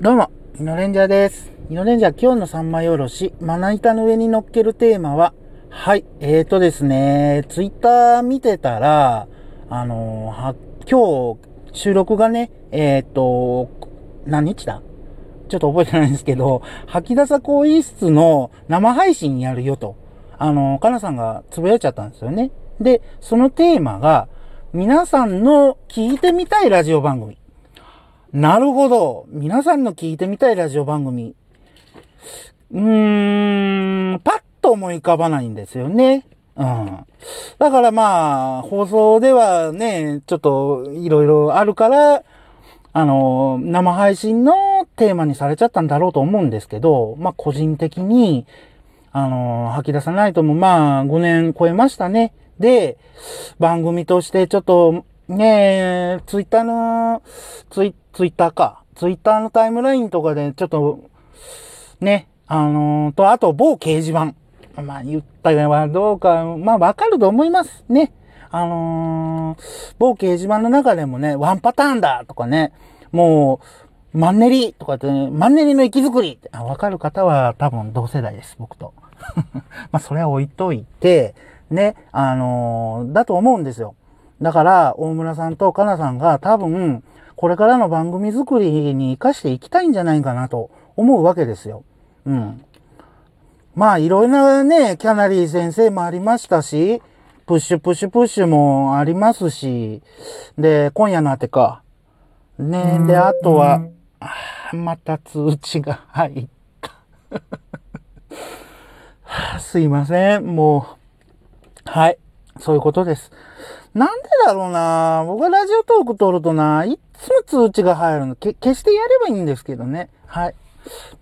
どうも、イノレンジャーです。イノレンジャー今日の三枚おろし、まな板の上に乗っけるテーマは、はい、えーとですね、ツイッター見てたら、あのは、今日、収録がね、えーと、何日だ？ちょっと覚えてないんですけど、吐き出さ更衣室の生配信やるよと、あのーかなさんがつぶやいちゃったんですよね。で、そのテーマが、皆さんの聞いてみたいラジオ番組。なるほど。皆さんの聞いてみたいラジオ番組。うーん、パッと思い浮かばないんですよね。うん。だからまあ、放送ではね、ちょっといろいろあるから、あの、生配信のテーマにされちゃったんだろうと思うんですけど、まあ個人的に、あの、吐き出さないともまあ5年超えましたね。で、番組としてちょっと、ねえ、ツイッターの、ツイ、ツイッターか。ツイッターのタイムラインとかでちょっと、ね、あのと、あと某掲示板。まあ言ったはどうか、まあわかると思います。ね。あのー某掲示板の中でもね、ワンパターンだとかね、もう、マンネリとかって、ね、マンネリの息づくり、あわかる方は多分同世代です、僕と。まあそれは置いといて、ね、あのーだと思うんですよ。だから、大村さんとかなさんが多分、これからの番組作りに活かしていきたいんじゃないかなと思うわけですよ。うん。まあ、いろいろなね、キャナリー先生もありましたし、プッシュプッシュプッシュもありますし、で、今夜のあてか。ね、で、あとは、また通知が入った。は あすいません、もう。はい。そういうことです。なんでだろうな僕はラジオトーク撮るとな、いつも通知が入るの。け、消してやればいいんですけどね。はい。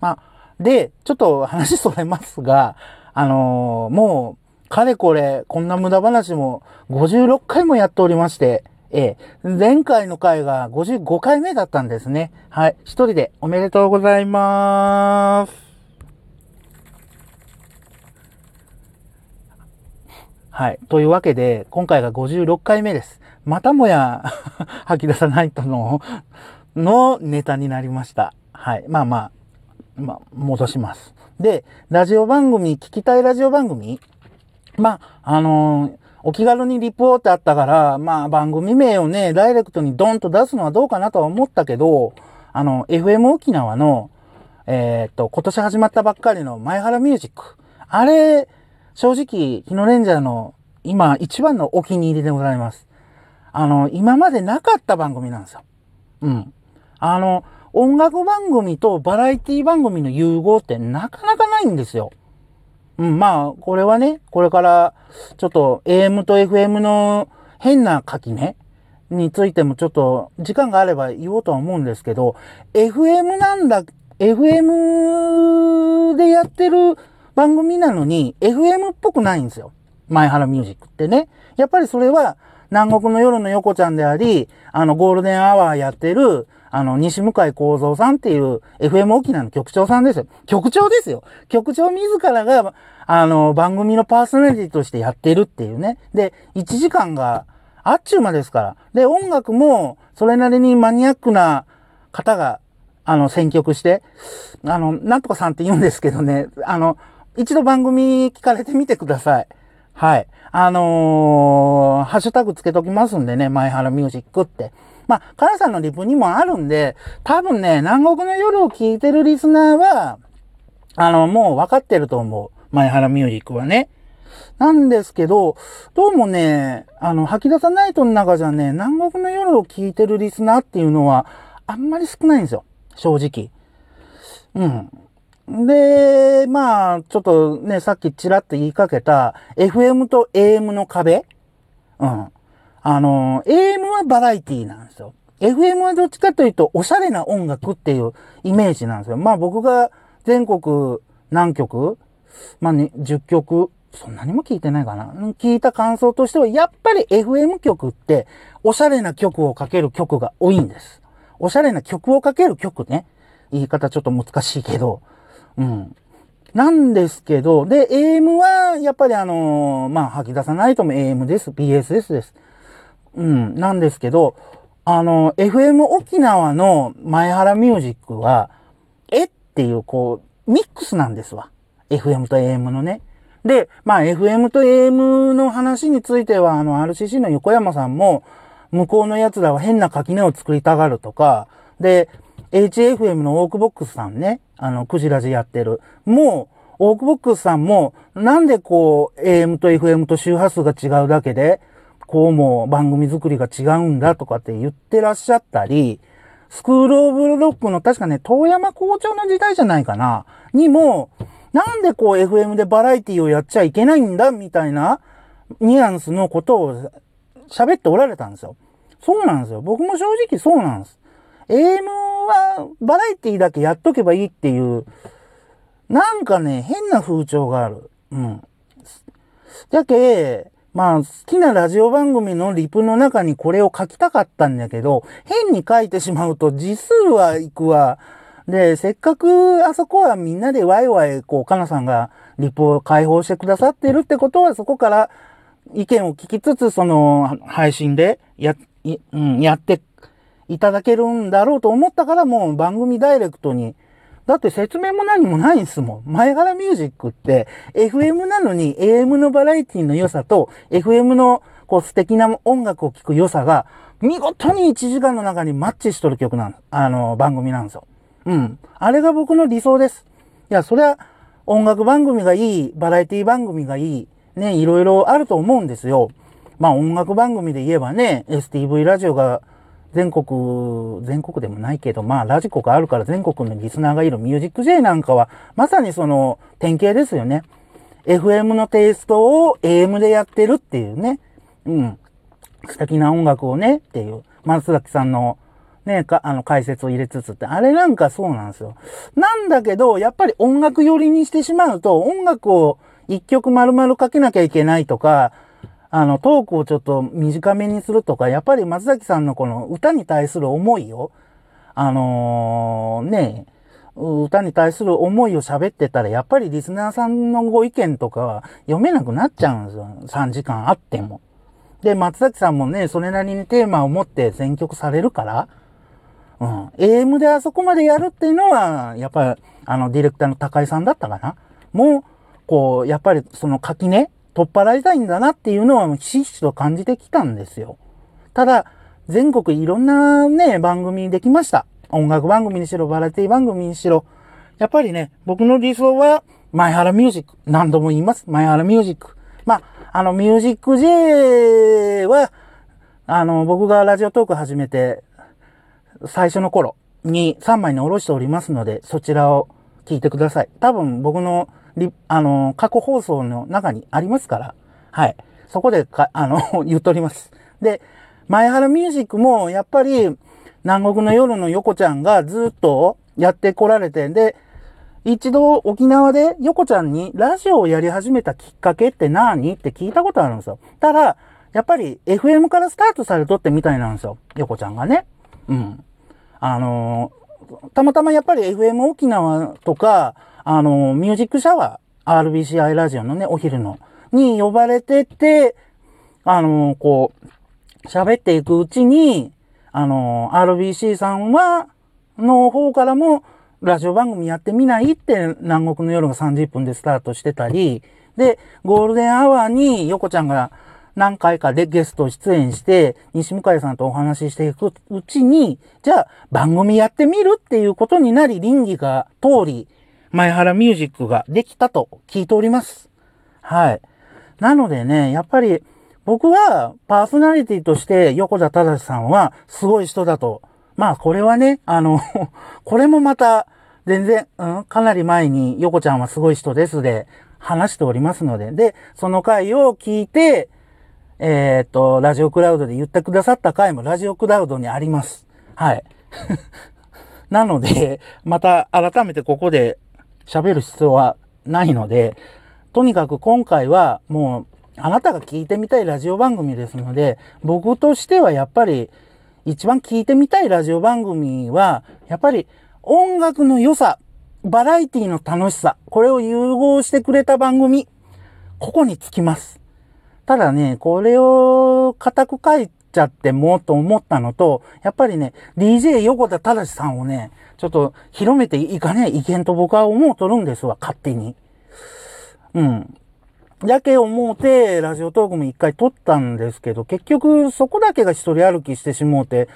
まあ、で、ちょっと話それますが、あのーもう、かれこれ、こんな無駄話も56回もやっておりまして、ええ、前回の回が55回目だったんですね。はい。一人でおめでとうございます。はい。というわけで、今回が56回目です。またもや 吐き出さないとの、のネタになりました。はい。まあまあ、まあ、戻します。で、ラジオ番組、聞きたいラジオ番組？まあ、あのーお気軽にリポートあったから、まあ番組名をね、ダイレクトにドンと出すのはどうかなとは思ったけど、あの、FM 沖縄の、えーっと、今年始まったばっかりの前原ミュージック。あれ、正直、日野レンジャーの今一番のお気に入りでございます。あの、今までなかった番組なんですよ。うん。あの、音楽番組とバラエティ番組の融合ってなかなかないんですよ。うん、まあ、これはね、これから、ちょっと AM と FM の変な垣根についてもちょっと時間があれば言おうとは思うんですけど、FM なんだ、FM でやってる番組なのに、FM っぽくないんですよ。前原ミュージックってね。やっぱりそれは、南国の夜の横ちゃんであり、あの、ゴールデンアワーやってる、あの、西向井幸三さんっていう FM 沖縄の局長さんですよ。局長ですよ。局長自らが、あの、番組のパーソナリティとしてやってるっていうね。で、1時間があっちゅう間ですから。で、音楽も、それなりにマニアックな方が、あの、選曲して、あの、なんとかさんって言うんですけどね、あの、一度番組聞かれてみてください。はい。あのーハッシュタグつけときますんでね、前原ミュージックって。まあ、カナさんのリプにもあるんで、多分ね、南国の夜を聞いてるリスナーは、あの、もう分かってると思う。前原ミュージックはね。なんですけど、どうもね、あの、吐き出さないとの中じゃね、南国の夜を聞いてるリスナーっていうのは、あんまり少ないんですよ。正直。うん。で、まあ、ちょっとね、さっきちらっと言いかけた、FM と AM の壁？うん。あの、AM はバラエティなんですよ。FM はどっちかというと、おしゃれな音楽っていうイメージなんですよ。まあ僕が全国何曲？まあね、10曲、そんなにも聞いてないかな。聞いた感想としては、やっぱり FM 曲って、おしゃれな曲をかける曲が多いんです。おしゃれな曲をかける曲ね。言い方ちょっと難しいけど。うん。なんですけど、で、AM は、やっぱりあのーまあ、吐き出さないとも AM です。BSS です。うん。なんですけど、あの、FM 沖縄の前原ミュージックは、えっていう、こう、ミックスなんですわ。FM と AM のね。で、まあ FM と AM の話については、あの RCC の横山さんも、向こうの奴らは変な垣根を作りたがるとか、で、HFM のオークボックスさんね、あの、クジラジやってる。もう、オークボックスさんも、なんでこう、AM と FM と周波数が違うだけで、こうも番組作りが違うんだとかって言ってらっしゃったり、スクールオブロックの確かね、遠山校長の時代じゃないかな、にも、なんでこう FM でバラエティをやっちゃいけないんだみたいなニュアンスのことを喋っておられたんですよ。そうなんですよ。僕も正直そうなんです。AM はバラエティだけやっとけばいいっていう、なんかね、変な風潮がある。うん。だけ、まあ、好きなラジオ番組のリプの中にこれを書きたかったんだけど、変に書いてしまうと字数はいくわ。で、せっかくあそこはみんなでワイワイ、こう、かなさんがリプを開放してくださってるってことは、そこから意見を聞きつつ、その、配信でや、うん、やっていただけるんだろうと思ったから、もう番組ダイレクトにだって説明も何もないんすもん。前原ミュージックって、FM なのに AM のバラエティの良さと、FM のこう素敵な音楽を聴く良さが、見事に1時間の中にマッチしとる曲なん、あの、番組なんですよ。うん。あれが僕の理想です。いや、それは音楽番組がいい、バラエティ番組がいい、ね、いろいろあると思うんですよ。まあ音楽番組で言えばね、STV ラジオが全国、全国でもないけど、まあ、ラジコがあるから全国のリスナーがいるミュージック J なんかは、まさにその典型ですよね。FM のテイストを AM でやってるっていうね。うん。素敵な音楽をね、っていう。松崎さんのね、か、あの、解説を入れつつって、あれなんかそうなんですよ。なんだけど、やっぱり音楽寄りにしてしまうと、音楽を一曲丸々かけなきゃいけないとか、あの、トークをちょっと短めにするとか、やっぱり松崎さんのこの歌に対する思いを、あのー、ね、歌に対する思いを喋ってたら、やっぱりリスナーさんのご意見とかは読めなくなっちゃうんですよ。3時間あっても。で、松崎さんもね、それなりにテーマを持って選曲されるから、うん。AM であそこまでやるっていうのは、やっぱり、あの、ディレクターの高井さんだったかなもう、こう、やっぱりその垣根取っ払いたいんだなっていうのはひしひしと感じてきたんですよ。ただ、全国いろんなね、番組できました。音楽番組にしろ、バラエティ番組にしろ。やっぱりね、僕の理想は、前原ミュージック。何度も言います。前原ミュージック。まあ、あの、ミュージック J は、あの、僕がラジオトーク始めて、最初の頃に3枚におろしておりますので、そちらを聞いてください。多分僕のあの、過去放送の中にありますから、はい。そこでか、あの、言っとります。で、前原ミュージックも、やっぱり、南国の夜の横ちゃんがずっとやってこられて、で、一度沖縄で横ちゃんにラジオをやり始めたきっかけって何？って聞いたことあるんですよ。ただ、やっぱり FM からスタートされとってみたいなんですよ。横ちゃんがね。うん。あのー、たまたまやっぱり FM 沖縄とか、あの、ミュージックシャワー、RBCI ラジオのね、お昼の、に呼ばれてて、あの、こう、喋っていくうちに、あの、RBC さんは、の方からも、ラジオ番組やってみないって南国の夜が30分でスタートしてたり、で、ゴールデンアワーに横ちゃんが何回かでゲスト出演して、西向井さんとお話ししていくうちに、じゃあ番組やってみるっていうことになり、稟議が通り、前原ミュージックができたと聞いております。はい。なのでね、やっぱり僕はパーソナリティとして横田正さんはすごい人だと。まあこれはね、あの これもまた全然、うん、かなり前に横ちゃんはすごい人ですで話しておりますので、で、その回を聞いて、えー、っと、ラジオクラウドで言ってくださった回もラジオクラウドにあります。はい。なので、また改めてここで喋る必要はないので、とにかく今回はもうあなたが聞いてみたいラジオ番組ですので、僕としてはやっぱり一番聞いてみたいラジオ番組は、やっぱり音楽の良さ、バラエティの楽しさ、これを融合してくれた番組、ここにつきます。ただね、これを固く書いちゃってもと思ったのと、やっぱりね、DJ 横田正さんをね、ちょっと広めていかねえ、いけんと僕は思うとるんですわ、勝手に。うん。だけ思うて、ラジオトークも一回撮ったんですけど、結局そこだけが一人歩きしてしもうて、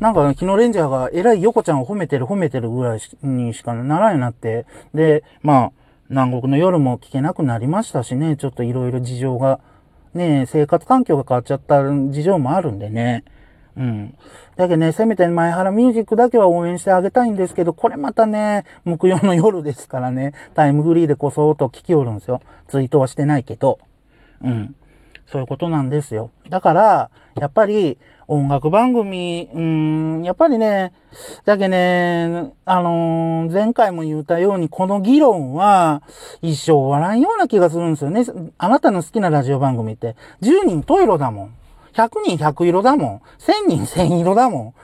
なんか、昨日レンジャーが偉い横ちゃんを褒めてる褒めてるぐらいにしかならんようになって、で、まあ、南国の夜も聞けなくなりましたしね、ちょっといろいろ事情が、ね、生活環境が変わっちゃった事情もあるんでね。うん。だけどね、せめて前原ミュージックだけは応援してあげたいんですけど、これまたね、木曜の夜ですからね、タイムフリーでこそっと聞きおるんですよ。ツイートはしてないけど。うん。そういうことなんですよ。だから、やっぱり、音楽番組、うん、やっぱりね、だけね、あのー、前回も言ったように、この議論は一生終わらんような気がするんですよね。あなたの好きなラジオ番組って、10人トイロだもん。100人100色だもん。1000人1000色だもん。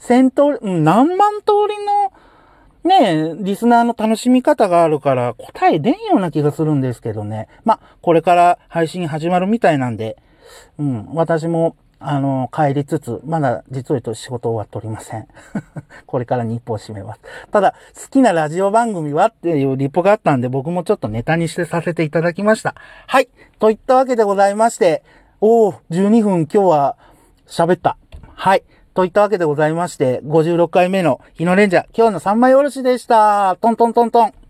1000 通り、何万通りの、ねえリスナーの楽しみ方があるから答え出んような気がするんですけどね。まこれから配信始まるみたいなんで、うん、私もあの、帰りつつ、まだ実を言うと仕事終わっておりません。これから日報を締めます。ただ、好きなラジオ番組はっていうリポがあったんで、僕もちょっとネタにしてさせていただきました。はい。といったわけでございまして、おー、12分今日は喋った。はい。といったわけでございまして、56回目の日のレンジャー、今日の3枚おろしでした。トントントントン。